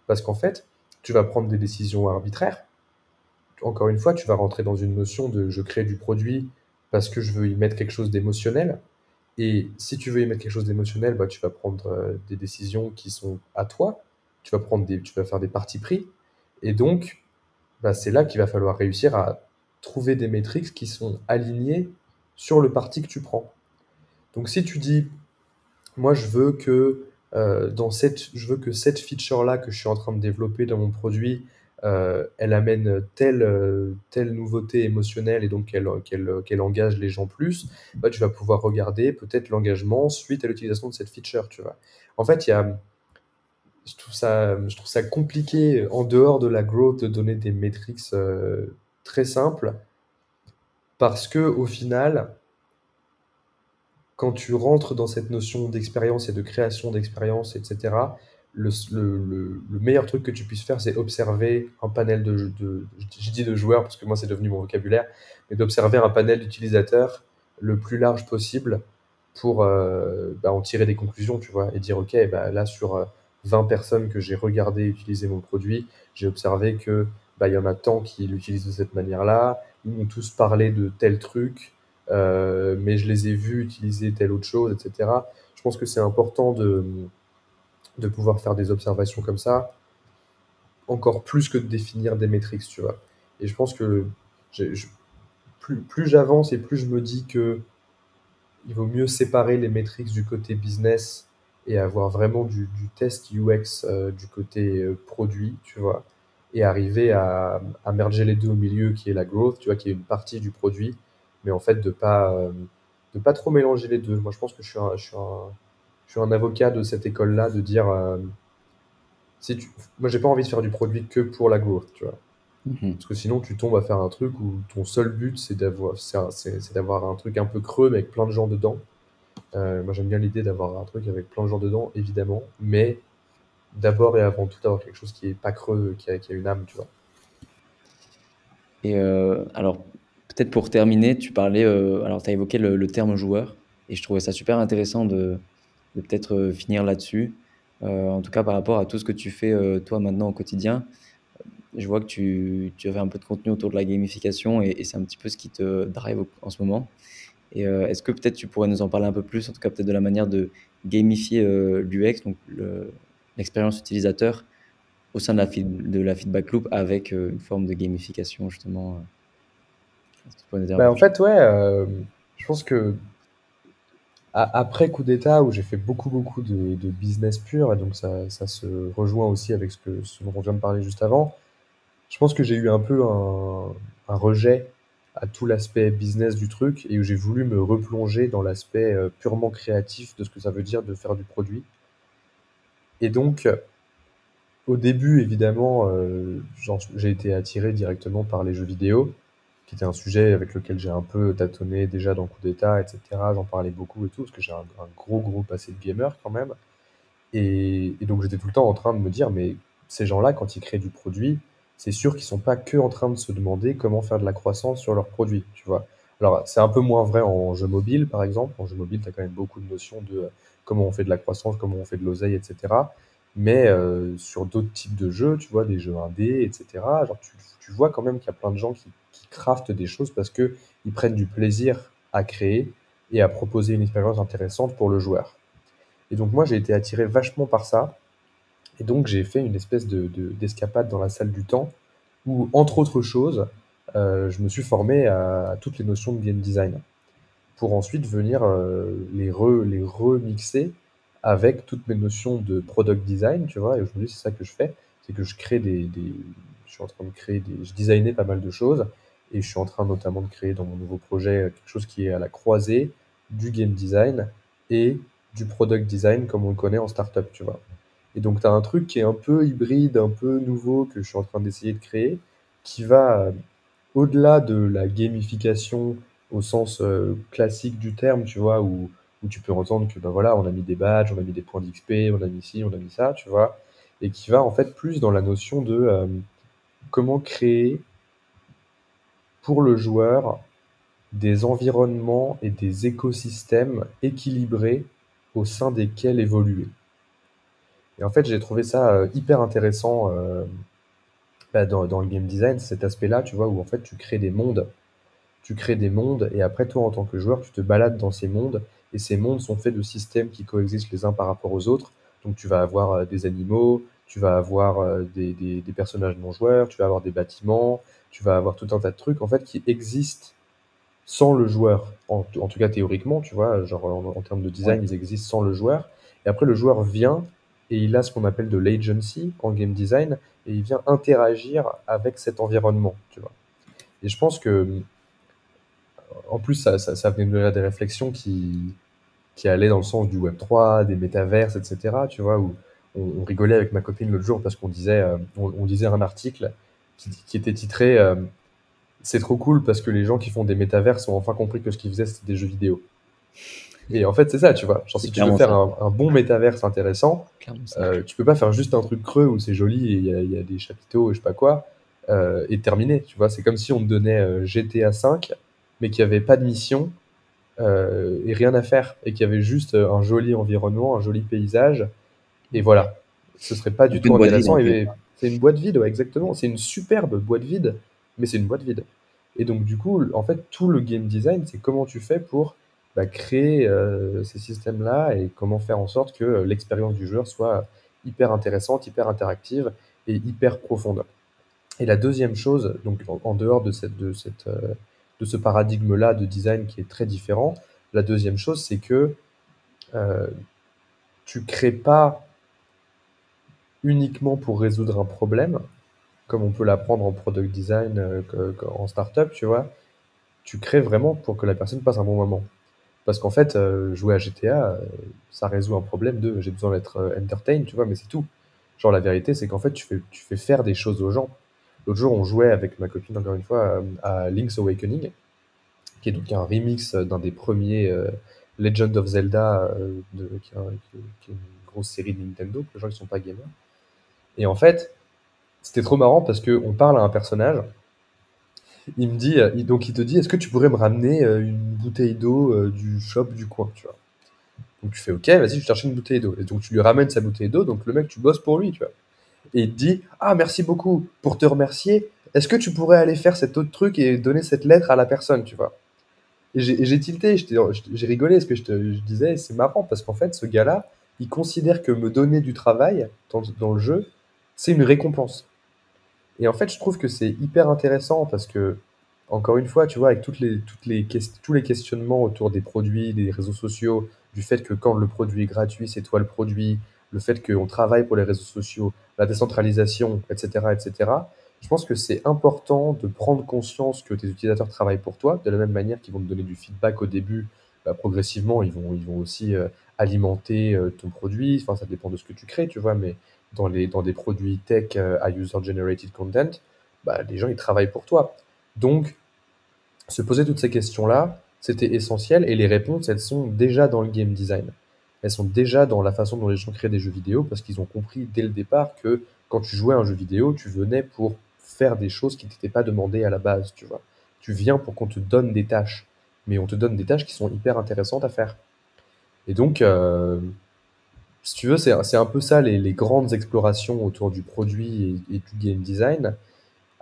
Parce qu'en fait, tu vas prendre des décisions arbitraires. Encore une fois, tu vas rentrer dans une notion de je crée du produit parce que je veux y mettre quelque chose d'émotionnel. Et si tu veux y mettre quelque chose d'émotionnel, bah, tu vas prendre euh, des décisions qui sont à toi. Tu vas, prendre des, tu vas faire des parties pris. Et donc, bah, c'est là qu'il va falloir réussir à trouver des métriques qui sont alignées sur le parti que tu prends. Donc si tu dis, moi je veux que euh, dans cette, je veux que cette feature-là que je suis en train de développer dans mon produit, euh, elle amène telle, euh, telle nouveauté émotionnelle et donc qu'elle engage les gens plus, bah, tu vas pouvoir regarder peut-être l'engagement suite à l'utilisation de cette feature, tu vois. En fait, y a, je trouve ça, je trouve ça compliqué en dehors de la growth de donner des métriques très simples parce que au final, quand tu rentres dans cette notion d'expérience et de création d'expérience, etc., le, le, le, meilleur truc que tu puisses faire, c'est observer un panel de, de je dis de joueurs parce que moi c'est devenu mon vocabulaire, mais d'observer un panel d'utilisateurs le plus large possible pour euh, bah, en tirer des conclusions, tu vois, et dire ok, bah, là sur 20 euh, personnes que j'ai regardé utiliser mon produit, j'ai observé que bah, y en a tant qui l'utilisent de cette manière-là, ils m'ont tous parlé de tel truc, euh, mais je les ai vus utiliser telle autre chose, etc. Je pense que c'est important de, de pouvoir faire des observations comme ça, encore plus que de définir des métriques, tu vois. Et je pense que plus, j'avance et plus je me dis que il vaut mieux séparer les métriques du côté business et avoir vraiment du, test UX euh, du côté euh, produit, tu vois, et arriver à, à merger les deux au milieu, qui est la growth, tu vois, qui est une partie du produit, mais en fait de pas euh, pas trop mélanger les deux. Moi, je pense que je suis un, je suis un, je suis un avocat de cette école-là, de dire euh, si tu, moi, j'ai pas envie de faire du produit que pour la growth, tu vois. Mhm. Parce que sinon, tu tombes à faire un truc où ton seul but, c'est d'avoir, c'est, d'avoir un truc un peu creux, mais avec plein de gens dedans. Euh, moi, j'aime bien l'idée d'avoir un truc avec plein de gens dedans, évidemment, mais d'abord et avant tout, avoir quelque chose qui est pas creux, qui a, qui a une âme, tu vois. Et alors, Peut-être pour terminer, tu parlais, euh, alors tu as évoqué le, terme joueur, et je trouvais ça super intéressant de, peut-être euh, finir là-dessus. Euh, en tout cas, par rapport à tout ce que tu fais toi maintenant au quotidien, je vois que tu, tu, avais un peu de contenu autour de la gamification, et, c'est un petit peu ce qui te drive en ce moment. Et est-ce que peut-être tu pourrais nous en parler un peu plus, en tout cas peut-être de la manière de gamifier l'UX, donc l'expérience utilisateur, au sein de la, de la feedback loop avec une forme de gamification justement bah, en fait, ouais, euh, je pense que après coup d'État, où j'ai fait beaucoup, beaucoup de, business pur, et donc ça, ça, se rejoint aussi avec ce, que, ce dont on vient de parler juste avant, je pense que j'ai eu un peu un, rejet à tout l'aspect business du truc, et où j'ai voulu me replonger dans l'aspect euh, purement créatif de ce que ça veut dire de faire du produit. Et donc, au début, évidemment, euh, j'ai été attiré directement par les jeux vidéo qui était un sujet avec lequel j'ai un peu tâtonné déjà dans Coup d'État, etc. J'en parlais beaucoup et tout, parce que j'ai un, gros, gros passé de gamer quand même. Et, donc j'étais tout le temps en train de me dire, mais ces gens-là, quand ils créent du produit, c'est sûr qu'ils sont pas que en train de se demander comment faire de la croissance sur leur produit, tu vois. Alors c'est un peu moins vrai en jeu mobile, par exemple. En jeu mobile, tu as quand même beaucoup de notions de comment on fait de la croissance, comment on fait de l'oseille, etc. Mais euh, sur d'autres types de jeux, tu vois, des jeux indés, etc., genre tu vois quand même qu'il y a plein de gens qui craftent des choses parce que ils prennent du plaisir à créer et à proposer une expérience intéressante pour le joueur. Et donc moi j'ai été attiré vachement par ça. Et donc j'ai fait une espèce de, d'escapade dans la salle du temps où, entre autres choses, euh, je me suis formé à, toutes les notions de game design pour ensuite venir euh, les, re, les remixer avec toutes mes notions de product design, tu vois. Et aujourd'hui c'est ça que je fais, c'est que je crée des, des, je suis en train de créer des, je designais pas mal de choses et je suis en train notamment de créer dans mon nouveau projet euh, quelque chose qui est à la croisée du game design et du product design comme on le connaît en startup, tu vois. Et donc, tu as un truc qui est un peu hybride, un peu nouveau que je suis en train d'essayer de créer, qui va euh, au-delà de la gamification au sens euh, classique du terme, tu vois, où, où tu peux entendre que ben voilà, on a mis des badges, on a mis des points d'XP, on a mis ci, on a mis ça, tu vois, et qui va en fait plus dans la notion de comment créer pour le joueur des environnements et des écosystèmes équilibrés au sein desquels évoluer. Et en fait, j'ai trouvé ça euh, hyper intéressant euh, bah, dans, le game design, cet aspect-là, tu vois, où en fait tu crées des mondes. Tu crées des mondes et après toi, en tant que joueur, tu te balades dans ces mondes et ces mondes sont faits de systèmes qui coexistent les uns par rapport aux autres. Donc tu vas avoir euh, des animaux, tu vas avoir des, des, des, personnages non joueurs, tu vas avoir des bâtiments, tu vas avoir tout un tas de trucs en fait qui existent sans le joueur. En, en tout cas théoriquement, tu vois, genre en, termes de design, ils existent sans le joueur. Et après, le joueur vient et il a ce qu'on appelle de l'agency en game design et il vient interagir avec cet environnement, tu vois. Et je pense que, en plus, ça, ça, ça venait de des réflexions qui, qui allaient dans le sens du Web3, des métaverses, etc., tu vois, où on, rigolait avec ma copine l'autre jour parce qu'on disait, euh, on, disait un article qui, était titré euh, C'est trop cool parce que les gens qui font des métaverses ont enfin compris que ce qu'ils faisaient, c'était des jeux vidéo. Et en fait, c'est ça, tu vois. Genre, si tu veux faire un, bon métaverse intéressant, euh, tu peux pas faire juste un truc creux où c'est joli et il y, a des chapiteaux et je sais pas quoi, euh, et terminer, tu vois. C'est comme si on te donnait euh, GTA 5, mais qu'il n'y avait pas de mission et rien à faire, et qu'il y avait juste un joli environnement, un joli paysage, et voilà. Ce serait pas du tout intéressant. C'est une boîte vide, ouais, exactement. C'est une superbe boîte vide, mais c'est une boîte vide. Et donc, du coup, en fait, tout le game design, c'est comment tu fais pour créer euh, ces systèmes-là et comment faire en sorte que euh, l'expérience du joueur soit hyper intéressante, hyper interactive et hyper profonde. Et la deuxième chose, donc en, dehors de, cette, de, cette, euh, de ce paradigme-là de design qui est très différent, la deuxième chose, c'est que euh, tu crées pas uniquement pour résoudre un problème, comme on peut l'apprendre en product design, en startup, tu vois. Tu crées vraiment pour que la personne passe un bon moment. Parce qu'en fait, euh, jouer à GTA, euh, ça résout un problème de j'ai besoin d'être euh, entertain, tu vois, mais c'est tout. Genre, la vérité, c'est qu'en fait, tu fais, faire des choses aux gens. L'autre jour, on jouait avec ma copine, encore une fois, à Link's Awakening, qui est donc un remix d'un des premiers Legend of Zelda, qui, est, une grosse série de Nintendo, pour les gens qui sont pas gamers. Et en fait, c'était trop marrant parce qu'on parle à un personnage, il me dit, euh, donc il te dit, est-ce que tu pourrais me ramener euh, une bouteille d'eau euh, du shop du coin, tu vois. Donc tu fais, ok, vas-y, je cherche une bouteille d'eau. Et donc tu lui ramènes sa bouteille d'eau, donc le mec, tu bosses pour lui, tu vois. Et il te dit, ah, merci beaucoup, pour te remercier, est-ce que tu pourrais aller faire cet autre truc et donner cette lettre à la personne, tu vois. Et j'ai tilté, j'ai rigolé, ce que je disais, c'est marrant, parce qu'en fait, ce gars-là, il considère que me donner du travail dans le jeu, c'est une récompense. Et en fait, je trouve que c'est hyper intéressant parce que, encore une fois, tu vois, avec toutes les, toutes les tous les questionnements autour des produits, des réseaux sociaux, du fait que quand le produit est gratuit, c'est toi le produit, le fait qu'on travaille pour les réseaux sociaux, la décentralisation, etc., etc., je pense que c'est important de prendre conscience que tes utilisateurs travaillent pour toi, de la même manière qu'ils vont te donner du feedback au début, bah, progressivement, ils vont, ils vont aussi euh, alimenter euh, ton produit, enfin, ça dépend de ce que tu crées, tu vois, mais dans, les, dans des produits tech euh, à user-generated content, bah, les gens, ils travaillent pour toi. Donc, se poser toutes ces questions-là, c'était essentiel et les réponses, elles sont déjà dans le game design. Elles sont déjà dans la façon dont les gens créent des jeux vidéo parce qu'ils ont compris dès le départ que quand tu jouais à un jeu vidéo, tu venais pour faire des choses qui t'étaient pas demandées à la base, tu vois. Tu viens pour qu'on te donne des tâches, mais on te donne des tâches qui sont hyper intéressantes à faire. Et donc, euh, si tu veux, c'est un peu ça les, grandes explorations autour du produit et, du game design.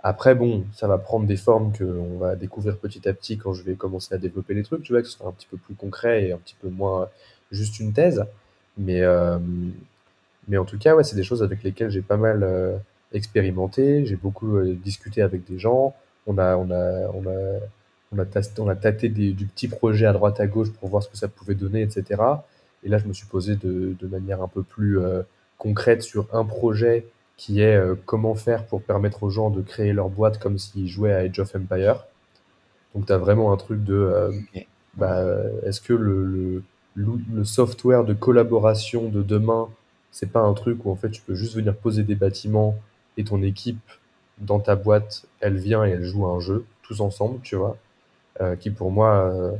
Après, bon, ça va prendre des formes qu'on va découvrir petit à petit quand je vais commencer à développer les trucs, tu vois, que ce sera un petit peu plus concret et un petit peu moins juste une thèse. Mais, euh, mais en tout cas, ouais, c'est des choses avec lesquelles j'ai pas mal euh, expérimenté. J'ai beaucoup euh, discuté avec des gens. On a, on a, on a, on a, on a tâté du petit projet à droite à gauche pour voir ce que ça pouvait donner, etc. Et là, je me suis posé de, de manière un peu plus euh, concrète sur un projet qui est euh, comment faire pour permettre aux gens de créer leur boîte comme s'ils jouaient à Age of Empire. Donc, tu as vraiment un truc de euh, bah, est-ce que le, le, le, software de collaboration de demain, c'est pas un truc où en fait tu peux juste venir poser des bâtiments et ton équipe dans ta boîte, elle vient et elle joue à un jeu, tous ensemble, tu vois, qui pour moi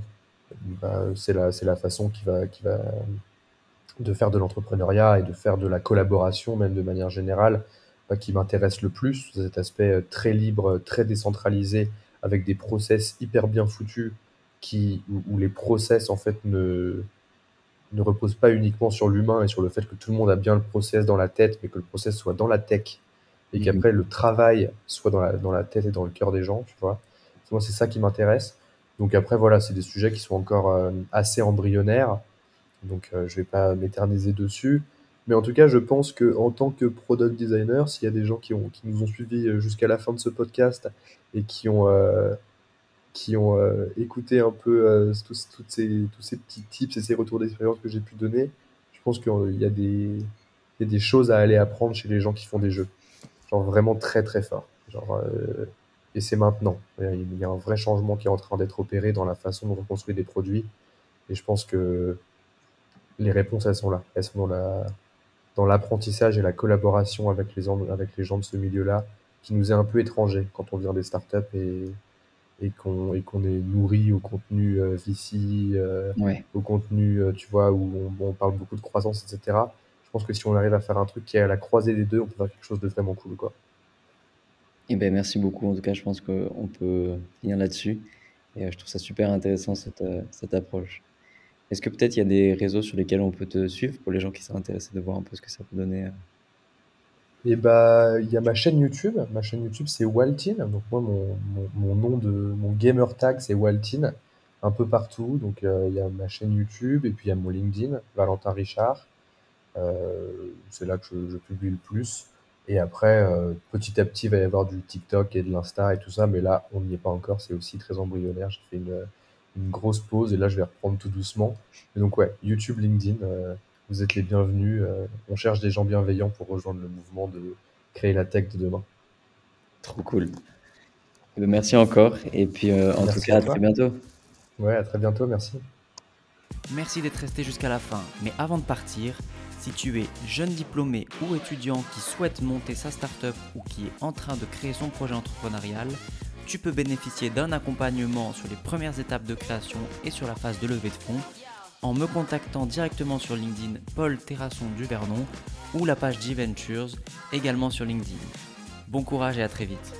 bah, c'est la, la façon qui va, qui va de faire de l'entrepreneuriat et de faire de la collaboration, même de manière générale, bah, qui m'intéresse le plus, cet aspect euh, très libre, très décentralisé, avec des process hyper bien foutus, qui, où, les process en fait ne, ne reposent pas uniquement sur l'humain et sur le fait que tout le monde a bien le process dans la tête, mais que le process soit dans la tech et mmh qu'après le travail soit dans la, dans la tête et dans le cœur des gens, tu vois. Moi, c'est ça qui m'intéresse. Donc après, voilà, c'est des sujets qui sont encore euh, assez embryonnaires. Donc euh, je vais pas m'éterniser dessus. Mais en tout cas, je pense qu'en tant que product designer, s'il y a des gens qui, ont, qui nous ont suivis jusqu'à la fin de ce podcast et qui ont, qui ont écouté un peu tous, toutes ces, tous ces petits tips et ces retours d'expérience que j'ai pu donner, je pense qu'il y, a des, y a des choses à aller apprendre chez les gens qui font des jeux. Genre vraiment très très fort. Genre, et c'est maintenant. Il y a un vrai changement qui est en train d'être opéré dans la façon dont on construit des produits. Et je pense que les réponses, elles sont là. Elles sont dans la, dans l'apprentissage et la collaboration avec les, avec les gens de ce milieu-là, qui nous est un peu étranger quand on vient des startups et, et qu'on et qu'on est nourri au contenu euh, VC, euh, au contenu, euh, tu vois, où on, on, parle beaucoup de croissance, etc. Je pense que si on arrive à faire un truc qui est à la croisée des deux, on peut faire quelque chose de vraiment cool, quoi. Eh ben, merci beaucoup. En tout cas, je pense qu'on peut finir là-dessus. Et je trouve ça super intéressant, cette, cette approche. Est-ce que peut-être il y a des réseaux sur lesquels on peut te suivre pour les gens qui seraient intéressés de voir un peu ce que ça peut donner et bah, il y a ma chaîne YouTube. Ma chaîne YouTube, c'est Waltin. Donc moi, mon, mon, nom de mon gamer tag, c'est Waltin, un peu partout. Donc il y a ma chaîne YouTube et puis il y a mon LinkedIn, Valentin Richard. Euh, c'est là que je, publie le plus. Et après, euh, petit à petit, il va y avoir du TikTok et de l'Insta et tout ça. Mais là, on n'y est pas encore. C'est aussi très embryonnaire. J'ai fait une, une, grosse pause et là, je vais reprendre tout doucement. Et donc ouais, YouTube, LinkedIn. Euh, vous êtes les bienvenus. Euh, on cherche des gens bienveillants pour rejoindre le mouvement de créer la tech de demain. Trop cool. Eh ben, merci encore. Et puis, euh, en tout cas, à, très bientôt. Ouais, à très bientôt. Merci. Merci d'être resté jusqu'à la fin. Mais avant de partir, si tu es jeune diplômé ou étudiant qui souhaite monter sa startup ou qui est en train de créer son projet entrepreneurial, tu peux bénéficier d'un accompagnement sur les premières étapes de création et sur la phase de levée de fonds en me contactant directement sur LinkedIn Paul Terrasson du Vernon ou la page G-Ventures également sur LinkedIn. Bon courage et à très vite.